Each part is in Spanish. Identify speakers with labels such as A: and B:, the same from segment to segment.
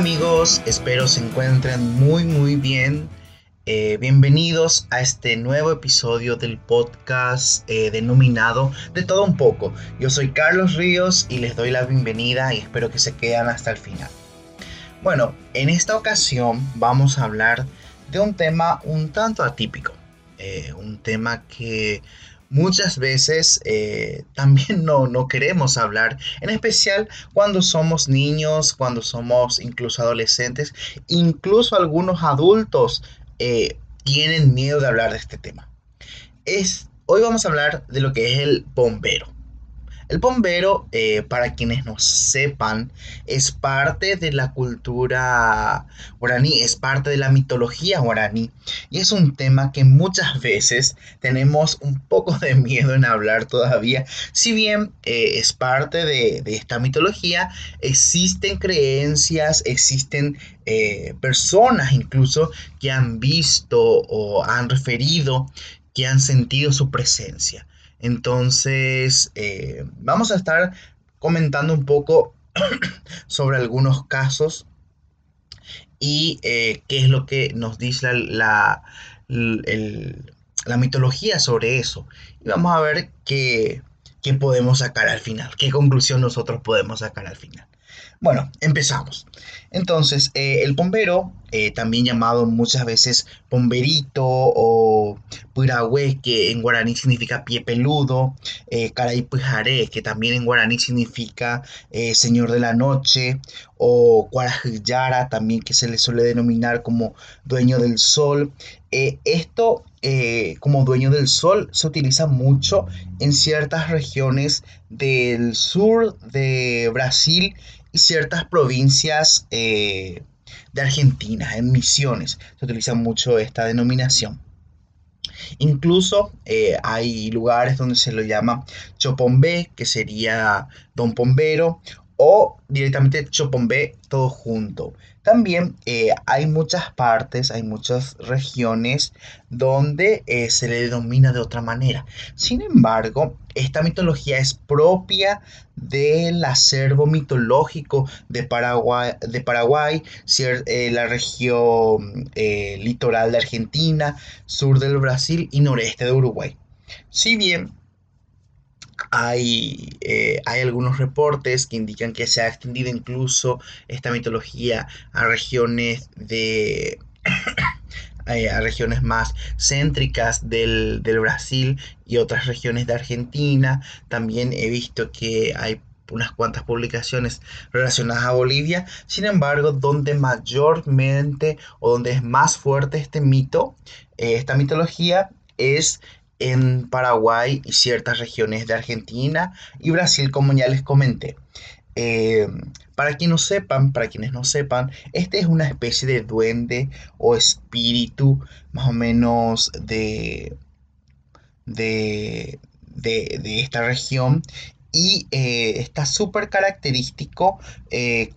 A: Amigos, espero se encuentren muy muy bien. Eh, bienvenidos a este nuevo episodio del podcast eh, denominado De todo un poco. Yo soy Carlos Ríos y les doy la bienvenida y espero que se queden hasta el final. Bueno, en esta ocasión vamos a hablar de un tema un tanto atípico. Eh, un tema que muchas veces eh, también no, no, queremos hablar, en especial cuando somos niños, cuando somos incluso adolescentes, incluso algunos adultos eh, tienen miedo de hablar de este tema. Es, hoy vamos a hablar de lo que es el bombero. El bombero, eh, para quienes no sepan, es parte de la cultura guaraní, es parte de la mitología guaraní y es un tema que muchas veces tenemos un poco de miedo en hablar todavía. Si bien eh, es parte de, esta mitología, existen creencias, existen eh, personas incluso que han visto o han referido que han sentido su presencia. Entonces, eh, vamos a estar comentando un poco sobre algunos casos y eh, qué es lo que nos dice la, la, mitología sobre eso. Y vamos a ver qué, qué podemos sacar al final, qué conclusión nosotros podemos sacar al final. Bueno, empezamos. Entonces, eh, el bombero, eh, también llamado muchas veces bomberito o purahue, que en guaraní significa pie peludo, eh, que también en guaraní significa eh, señor de la noche, o cuarajillara, también que se le suele denominar como dueño del sol. esto como dueño del sol se utiliza mucho en ciertas regiones del sur de Brasil ciertas provincias eh, de Argentina, en Misiones, se utiliza mucho esta denominación. Incluso eh, hay lugares donde se lo llama Chopombé, que sería Don Pombero, o directamente Chopombé todo junto. También eh, hay muchas partes, hay muchas regiones donde eh, se le denomina de otra manera. Sin embargo, esta mitología es propia del acervo mitológico de Paraguay, de Paraguay eh, la región litoral de Argentina, sur del Brasil y noreste de Uruguay. Si bien hay, eh, hay algunos reportes que indican que se ha extendido incluso esta mitología a regiones de eh, a regiones más céntricas del, Brasil y otras regiones de Argentina. También he visto que hay unas cuantas publicaciones relacionadas a Bolivia. Sin embargo, donde mayormente o donde es más fuerte este mito, eh, esta mitología, es en Paraguay y ciertas regiones de Argentina y Brasil, como ya les comenté. Eh, para quienes no sepan, para este es una especie de duende o espíritu más o menos de, de, de, esta región y eh, está súper característico eh,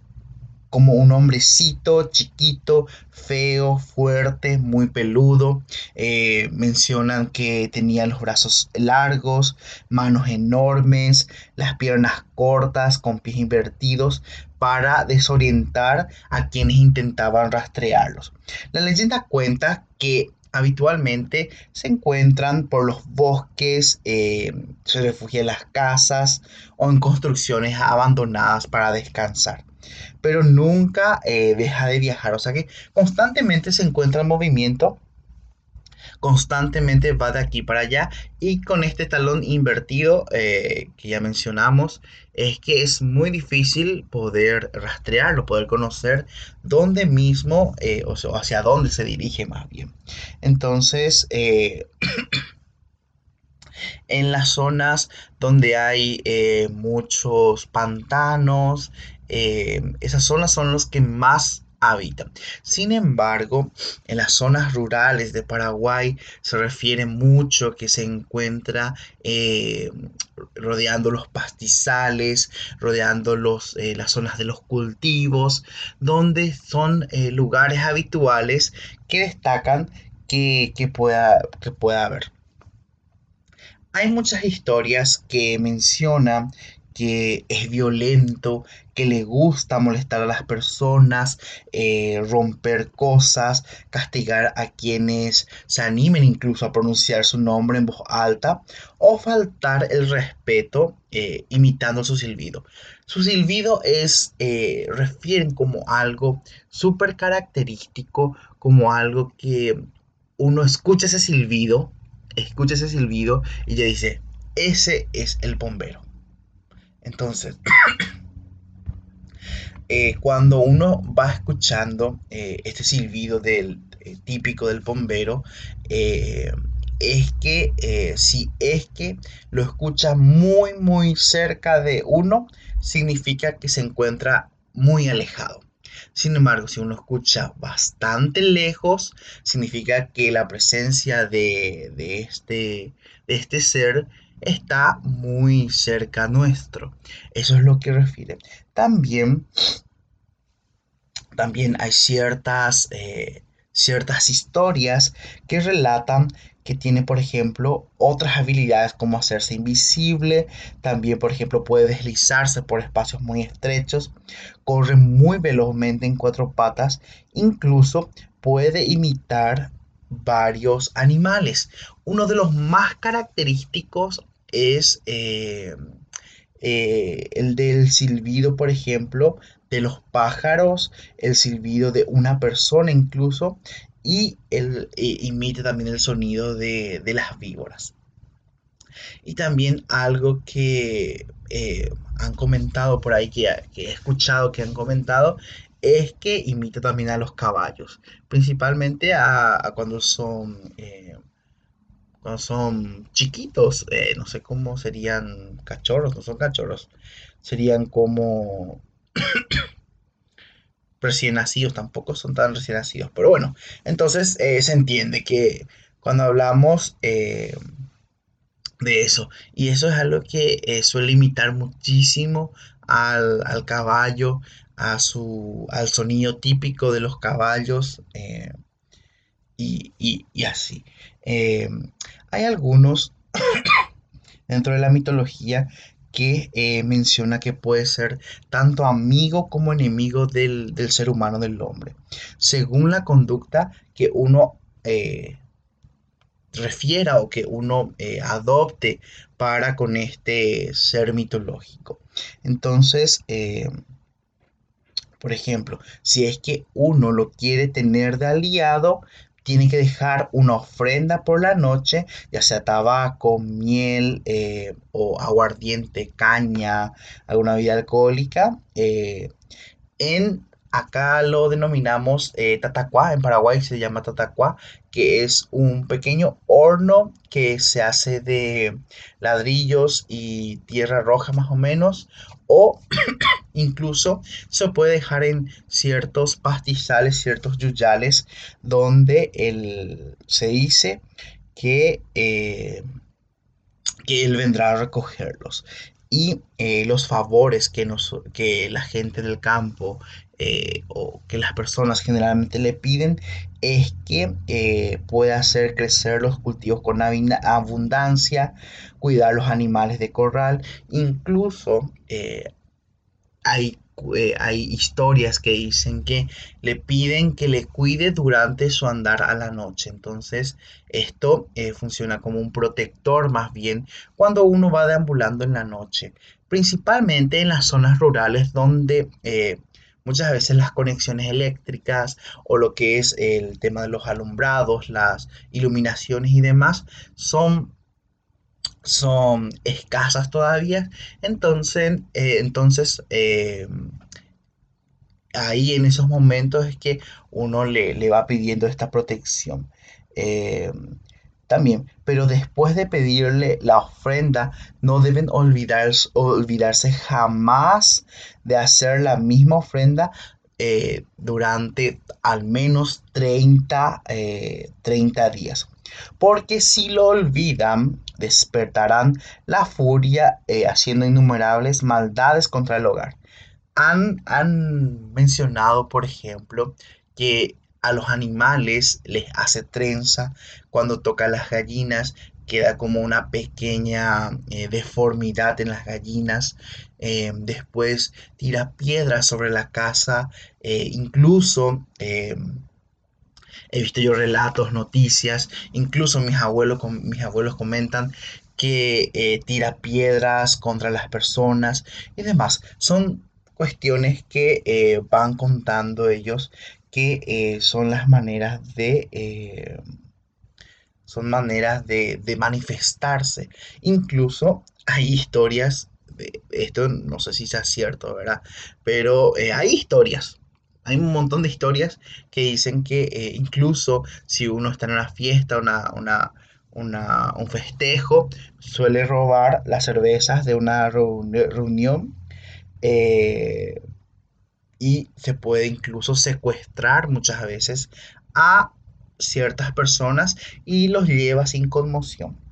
A: como un hombrecito chiquito, feo, fuerte, muy peludo. Eh, mencionan que tenía los brazos largos, manos enormes, las piernas cortas, con pies invertidos, para desorientar a quienes intentaban rastrearlos. La leyenda cuenta que habitualmente se encuentran por los bosques, eh, se refugia en las casas o en construcciones abandonadas para descansar pero nunca eh, deja de viajar. O sea que constantemente se encuentra en movimiento, constantemente va de aquí para allá y con este talón invertido eh, que ya mencionamos es que es muy difícil poder rastrearlo, poder conocer dónde mismo eh, o sea, hacia dónde se dirige más bien. Entonces, en las zonas donde hay muchos pantanos, eh, esas zonas son los que más habitan. Sin embargo, en las zonas rurales de Paraguay se refiere mucho que se encuentra eh, rodeando los pastizales, rodeando los, eh, las zonas de los cultivos, donde son lugares habituales que destacan que, pueda, que pueda haber. Hay muchas historias que mencionan que es violento, que le gusta molestar a las personas, eh, romper cosas, castigar a quienes se animen incluso a pronunciar su nombre en voz alta o faltar el respeto eh, imitando su silbido. Su silbido es, eh, refieren como algo súper característico, como algo que uno escucha ese silbido, escucha ese silbido y ya dice, ese es el bombero. Entonces, eh, cuando uno va escuchando eh, este silbido del, eh, típico del bombero, es que si es que lo escucha muy, muy cerca de uno, significa que se encuentra muy alejado. Sin embargo, si uno escucha bastante lejos, significa que la presencia de, de, este, de este ser está muy cerca nuestro. Eso es lo que refiere. También, también hay ciertas, eh, ciertas historias que relatan que tiene, por ejemplo, otras habilidades como hacerse invisible, también, por ejemplo, puede deslizarse por espacios muy estrechos, corre muy velozmente en cuatro patas, incluso puede imitar varios animales. Uno de los más característicos es eh, eh, el del silbido, por ejemplo, de los pájaros, el silbido de una persona incluso, y él eh, imita también el sonido de, las víboras. Y también algo que han comentado por ahí, que, he escuchado que han comentado, es que imita también a los caballos, principalmente a, cuando son cuando son chiquitos, eh, no sé cómo serían cachorros, no son cachorros, serían como recién nacidos, tampoco son tan recién nacidos, pero bueno, entonces eh, se entiende que cuando hablamos eh, de eso, y eso es algo que suele imitar muchísimo al, caballo, a su, al sonido típico de los caballos, y, y, así. Eh, hay algunos dentro de la mitología que eh, menciona que puede ser tanto amigo como enemigo del, ser humano, del hombre, según la conducta que uno eh, refiera o que uno adopte para con este ser mitológico. Entonces, por ejemplo, si es que uno lo quiere tener de aliado, tiene que dejar una ofrenda por la noche, ya sea tabaco, miel eh, o aguardiente, caña, alguna bebida alcohólica. Eh, en acá lo denominamos eh, tatacuá, en Paraguay se llama tatacuá, que es un pequeño horno que se hace de ladrillos y tierra roja más o menos, o incluso se puede dejar en ciertos pastizales, ciertos yuyales, donde el, se dice que, eh, él vendrá a recogerlos. Y eh, los favores que, nos, que la gente del campo eh, o que las personas generalmente le piden es que pueda hacer crecer los cultivos con abundancia, cuidar los animales de corral, incluso eh, hay, eh, hay historias que dicen que le piden que le cuide durante su andar a la noche. Entonces, esto eh, funciona como un protector más bien cuando uno va deambulando en la noche, principalmente en las zonas rurales donde muchas veces las conexiones eléctricas o lo que es el tema de los alumbrados, las iluminaciones y demás son son escasas todavía. Entonces, eh, entonces eh, ahí en esos momentos es que uno le, va pidiendo esta protección. Eh, también, pero después de pedirle la ofrenda, no deben olvidarse, olvidarse jamás de hacer la misma ofrenda durante al menos 30, 30 días. Porque si lo olvidan, despertarán la furia eh, haciendo innumerables maldades contra el hogar. Han, han mencionado, por ejemplo, que a los animales les hace trenza cuando toca las gallinas, queda como una pequeña eh, deformidad en las gallinas. Eh, después tira piedras sobre la casa, incluso he visto yo relatos, noticias, incluso mis abuelos, mis abuelos comentan que tira piedras contra las personas y demás. Son cuestiones que van contando ellos que son las maneras de son maneras de, manifestarse. Incluso hay historias, esto no sé si sea cierto, ¿verdad? Pero eh, hay historias, hay un montón de historias que dicen que eh, incluso si uno está en una fiesta, una, una, un festejo, suele robar las cervezas de una reunión. Eh, y se puede incluso secuestrar muchas veces a ciertas personas y los lleva sin conmoción.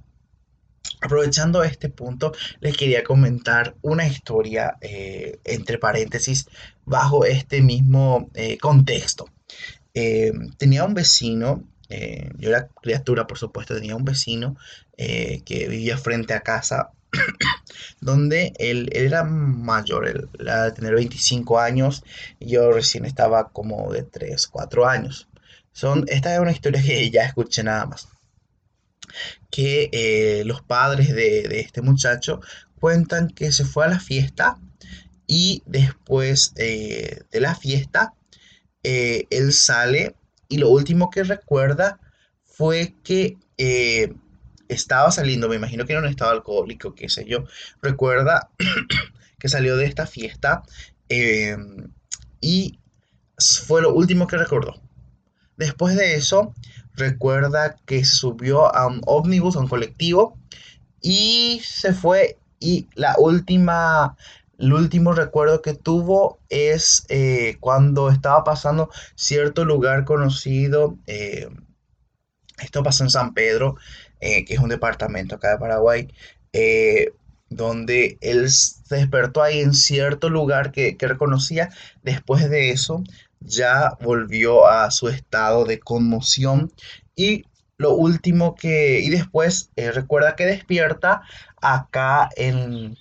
A: Aprovechando este punto, les quería comentar una historia, eh, entre paréntesis, bajo este mismo eh, contexto. Eh, tenía un vecino, yo era criatura, por supuesto, tenía un vecino que vivía frente a casa, donde él, era mayor, él era de tener 25 años, y yo recién estaba como de 3, 4 años. Son, esta es una historia que ya escuché nada más. Que eh, los padres de, este muchacho cuentan que se fue a la fiesta y después eh, de la fiesta eh, él sale y lo último que recuerda fue que estaba saliendo, me imagino que era un estado alcohólico, qué sé yo, recuerda que salió de esta fiesta y fue lo último que recordó. Después de eso, recuerda que subió a un ómnibus, a un colectivo, y se fue. Y la última, el último recuerdo que tuvo es eh, cuando estaba pasando cierto lugar conocido. Eh, esto pasó en San Pedro, eh, que es un departamento acá de Paraguay, donde él se despertó ahí en cierto lugar que, que reconocía. Después de eso, ya volvió a su estado de conmoción y lo último que, y después eh, recuerda que despierta acá en,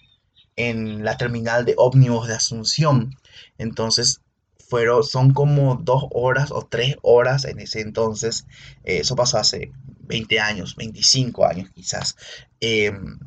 A: la terminal de ómnibus de Asunción. Entonces, fueron, son como dos horas o tres horas en ese entonces. Eh, eso pasó hace 20 años, 25 años quizás. Em,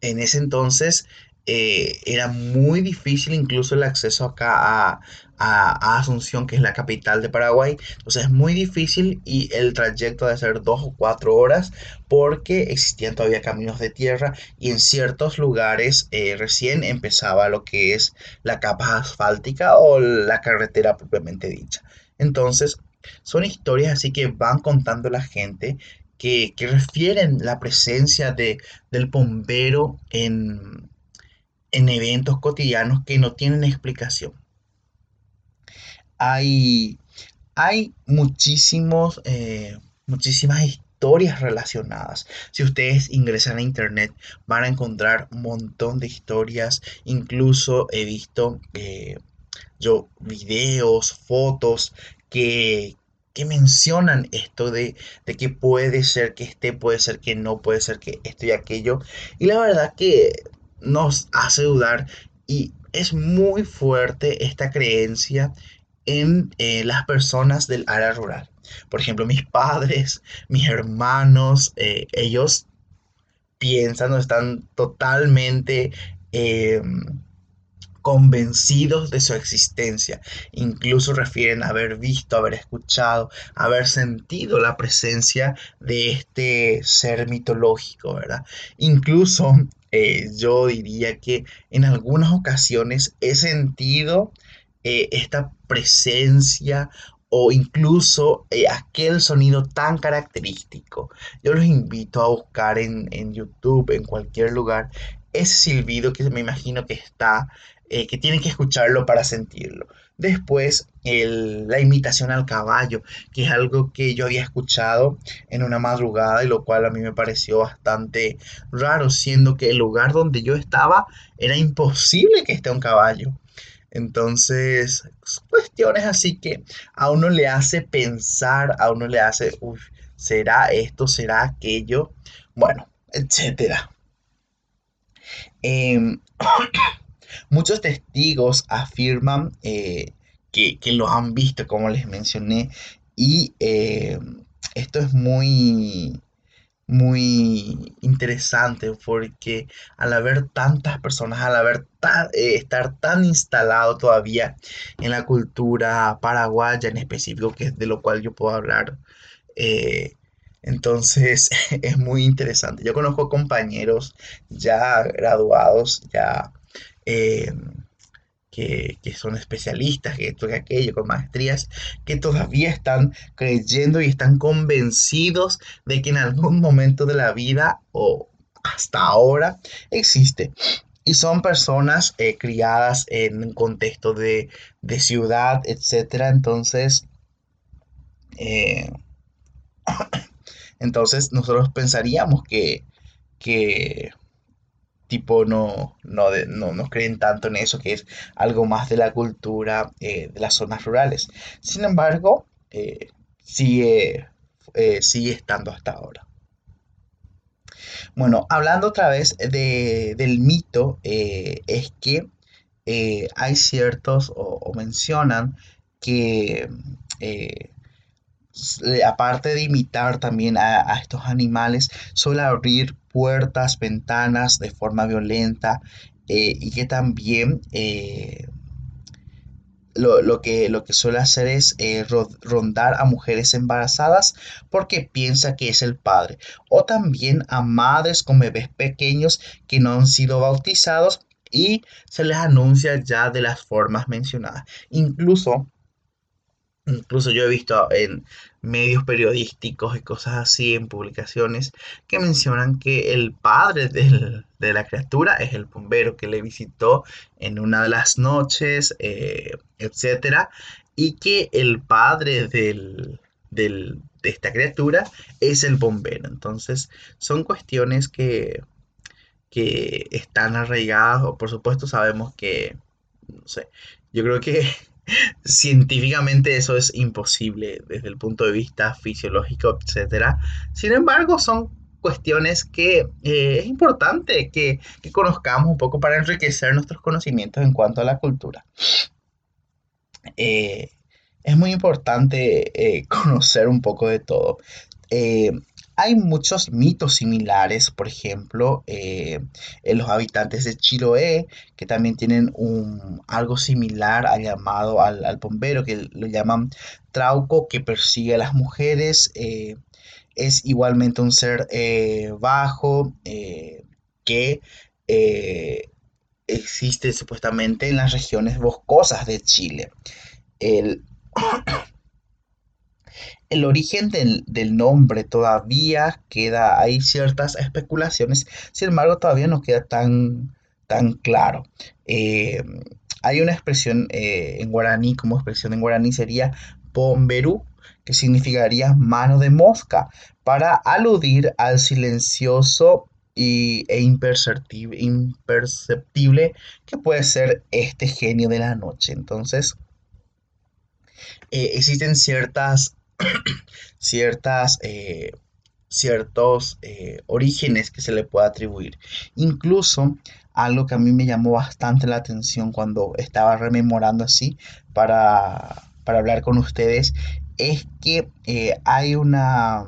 A: en ese entonces eh, era muy difícil incluso el acceso acá a, a, Asunción, que es la capital de Paraguay. Entonces es muy difícil y el trayecto de ser dos o cuatro horas porque existían todavía caminos de tierra y en ciertos lugares eh, recién empezaba lo que es la capa asfáltica o la carretera propiamente dicha. Entonces son historias así que van contando la gente que, que refieren la presencia de, del bombero en, en eventos cotidianos que no tienen explicación hay, hay muchísimos, eh, muchísimas historias relacionadas. Si ustedes ingresan a internet van a encontrar un montón de historias. Incluso he visto eh, yo videos, fotos que, que mencionan esto de, de, que puede ser que esté, puede ser que no, puede ser que esto y aquello. Y la verdad que nos hace dudar y es muy fuerte esta creencia en eh, las personas del área rural. Por ejemplo, mis padres, mis hermanos, eh, ellos piensan o están totalmente em, convencidos de su existencia. Incluso refieren a haber visto, haber escuchado, haber sentido la presencia de este ser mitológico, ¿verdad? Incluso eh, yo diría que en algunas ocasiones he sentido eh, esta presencia o incluso eh, aquel sonido tan característico. Yo los invito a buscar en, YouTube, en cualquier lugar, ese silbido que me imagino que está, que tienen que escucharlo para sentirlo. Después, la imitación al caballo, que es algo que yo había escuchado en una madrugada y lo cual a mí me pareció bastante raro, siendo que el lugar donde yo estaba era imposible que esté un caballo. Entonces, cuestiones así que a uno le hace pensar, a uno le hace, ¿Será esto? ¿Será aquello? Bueno, etcétera. Em, muchos testigos afirman eh, que, que, los han visto, como les mencioné, y em, esto es muy, muy interesante porque al haber tantas personas, al haber eh, estar tan instalado todavía en la cultura paraguaya en específico, que es de lo cual yo puedo hablar, eh, entonces es muy interesante. Yo conozco compañeros ya graduados, ya eh, que, son especialistas, que esto, que aquello, con maestrías, que todavía están creyendo y están convencidos de que en algún momento de la vida o hasta ahora existe. Y son personas eh, criadas en un contexto de, ciudad, etc. Entonces, eh, entonces nosotros pensaríamos que, que tipo no, no, no, creen tanto en eso, que es algo más de la cultura eh, de las zonas rurales. Sin embargo, eh, sigue, eh, sigue estando hasta ahora. Bueno, hablando otra vez de, del mito, es que hay ciertos o mencionan que aparte de imitar también a, estos animales, suele abrir puertas, ventanas de forma violenta eh, y que también eh, lo, que, lo que suele hacer es eh, rondar a mujeres embarazadas porque piensa que es el padre. O también a madres con bebés pequeños que no han sido bautizados y se les anuncia ya de las formas mencionadas. Incluso Incluso yo he visto en medios periodísticos y cosas así, en publicaciones, que mencionan que el padre de la criatura es el bombero que le visitó en una de las noches, eh, etcétera, y que el padre del, de esta criatura es el bombero. Entonces, son cuestiones que, que están arraigadas, o por supuesto sabemos que, no sé, yo creo que científicamente eso es imposible desde el punto de vista fisiológico, etc. Sin embargo, son cuestiones que eh, es importante que, conozcamos un poco para enriquecer nuestros conocimientos en cuanto a la cultura. Eh, es muy importante eh, conocer un poco de todo. Hay muchos mitos similares, por ejemplo, eh, en los habitantes de Chiloé, que también tienen un, algo similar al llamado al, bombero, que lo llaman Trauco, que persigue a las mujeres. Eh, es igualmente un ser eh, bajo que existe supuestamente en las regiones boscosas de Chile. El el origen del, nombre todavía queda, hay ciertas especulaciones, sin embargo todavía no queda tan, tan claro. Eh, hay una expresión eh, en guaraní, como expresión en guaraní sería pomberú, que significaría mano de mosca, para aludir al silencioso y, e imperceptible, imperceptible que puede ser este genio de la noche. Entonces, eh, existen ciertas ciertas, eh, ciertos eh, orígenes que se le puede atribuir. Incluso algo que a mí me llamó bastante la atención cuando estaba rememorando así para, hablar con ustedes es que eh, hay una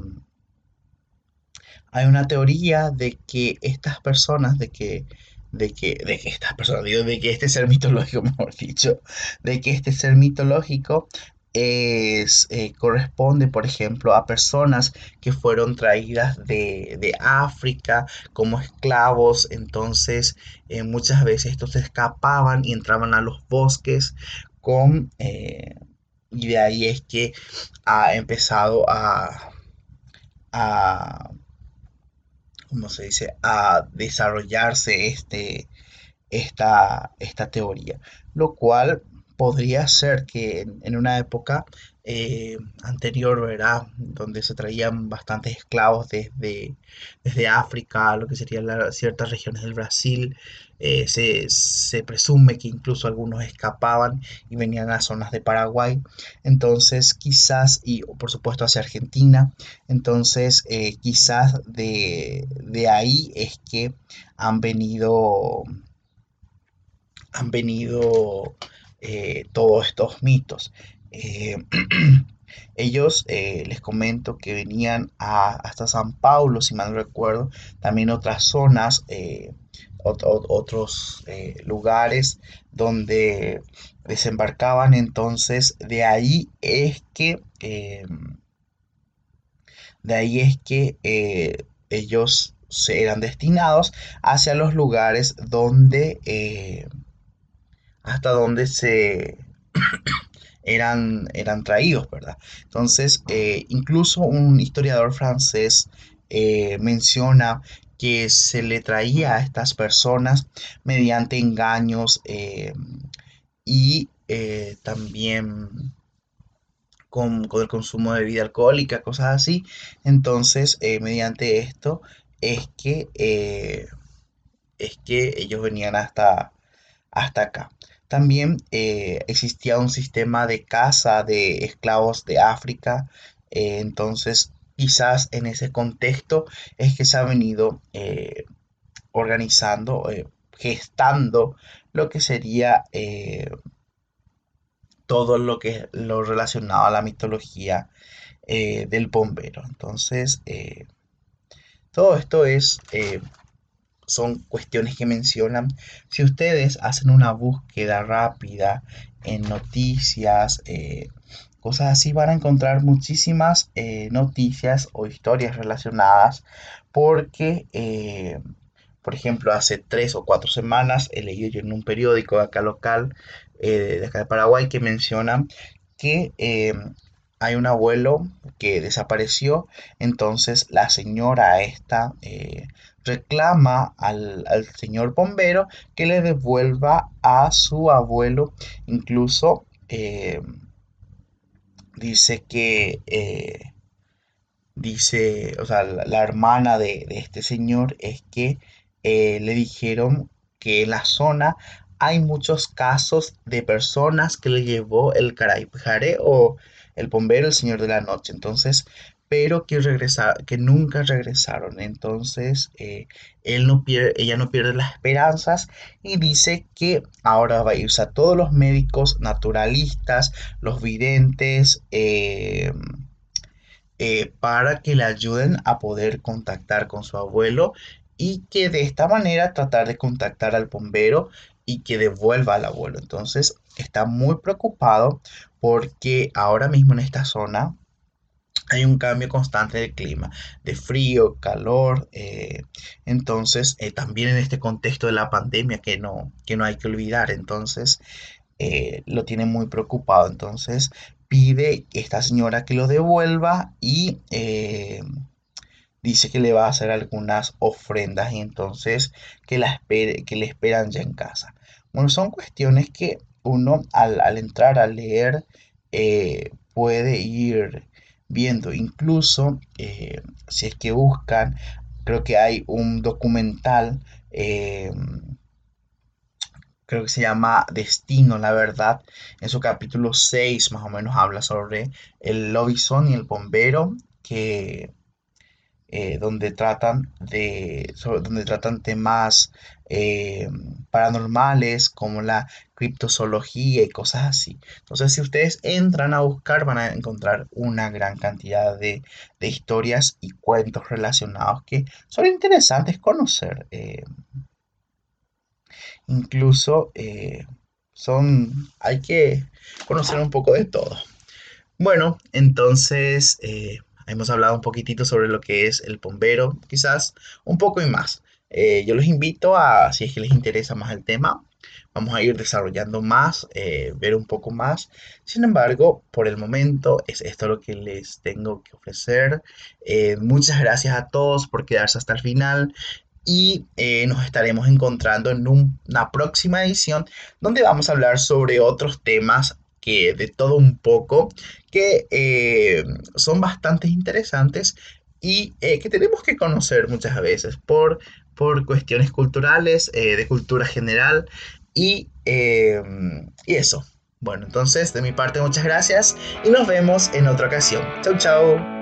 A: hay una teoría de que estas personas de que de que, de que estas personas, digo, de que este ser mitológico, mejor dicho, de que este ser mitológico es, eh, corresponde, por ejemplo, a personas que fueron traídas de, África como esclavos. Entonces, eh, muchas veces estos escapaban y entraban a los bosques con... Eh, y de ahí es que ha empezado a, a ¿cómo se dice? a desarrollarse este, esta, esta teoría. Lo cual podría ser que en, una época eh, anterior, ¿verdad? Donde se traían bastantes esclavos desde, desde África, lo que serían ciertas regiones del Brasil, eh, se, presume que incluso algunos escapaban y venían a zonas de Paraguay, entonces quizás, y por supuesto hacia Argentina, entonces eh, quizás de, ahí es que han venido, han venido eh, todos estos mitos. Ellos, les comento que venían hasta San Paulo, si mal no recuerdo, también otras zonas otros eh, lugares donde desembarcaban. Entonces, de ahí es que, em, de ahí es que eh, ellos eran destinados hacia los lugares donde, eh, hasta donde se eran, eran traídos, ¿verdad? Entonces, incluso un historiador francés menciona que se le traía a estas personas mediante engaños eh, y eh, también con, el consumo de bebida alcohólica, cosas así. Entonces, eh, mediante esto es que, es que ellos venían hasta, hasta acá. También existía un sistema de caza de esclavos de África. entonces, quizás en ese contexto es que se ha venido eh, organizando, eh, gestando lo que sería eh, todo lo que lo relacionado a la mitología del bombero. Entonces, todo esto es son cuestiones que mencionan. Si ustedes hacen una búsqueda rápida en noticias, cosas así van a encontrar muchísimas eh, noticias o historias relacionadas porque, eh, por ejemplo, hace tres o cuatro semanas he leído yo en un periódico acá local, eh, de acá de Paraguay, que menciona que hay un abuelo que desapareció, entonces la señora esta reclama al, al, señor bombero que le devuelva a su abuelo incluso dice que, eh, dice, o sea, la, hermana de, este señor es que eh, le dijeron que en la zona hay muchos casos de personas que le llevó el Jare o el bombero, el señor de la noche. Entonces, pero que, que nunca regresaron. Entonces, eh, él no pierde, ella no pierde las esperanzas y dice que ahora va a irse a todos los médicos naturalistas, los videntes, eh, eh, para que le ayuden a poder contactar con su abuelo y que de esta manera tratar de contactar al bombero y que devuelva al abuelo. Entonces, está muy preocupado porque ahora mismo en esta zona hay un cambio constante de clima, de frío, calor. Eh, entonces, eh, también en este contexto de la pandemia que no, que no hay que olvidar, entonces eh, lo tiene muy preocupado. Entonces, pide esta señora que lo devuelva y dice que le va a hacer algunas ofrendas y entonces que, la espere, que le esperan ya en casa. Bueno, son cuestiones que uno al, al entrar a leer puede ir viendo. Incluso, eh, si es que buscan, creo que hay un documental, eh, creo que se llama Destino, la verdad. En su capítulo 6 más o menos habla sobre el lobizón y el bombero que eh, donde tratan de donde tratan temas eh, paranormales como la criptozoología y cosas así. Entonces, si ustedes entran a buscar, van a encontrar una gran cantidad de, historias y cuentos relacionados que son interesantes conocer. Eh, incluso son, hay que conocer un poco de todo. Bueno, entonces Hemos hablado un poquitito sobre lo que es el bombero, quizás un poco y más. Eh, yo los invito a, si es que les interesa más el tema, vamos a ir desarrollando más, eh, ver un poco más. Sin embargo, por el momento es esto lo que les tengo que ofrecer. Eh, muchas gracias a todos por quedarse hasta el final y nos estaremos encontrando en una próxima edición donde vamos a hablar sobre otros temas que de todo un poco que eh, son bastante interesantes y eh, que tenemos que conocer muchas veces por, por cuestiones culturales, eh, de cultura general y, eh, y eso. Bueno, entonces de mi parte muchas gracias y nos vemos en otra ocasión. Chau, chau.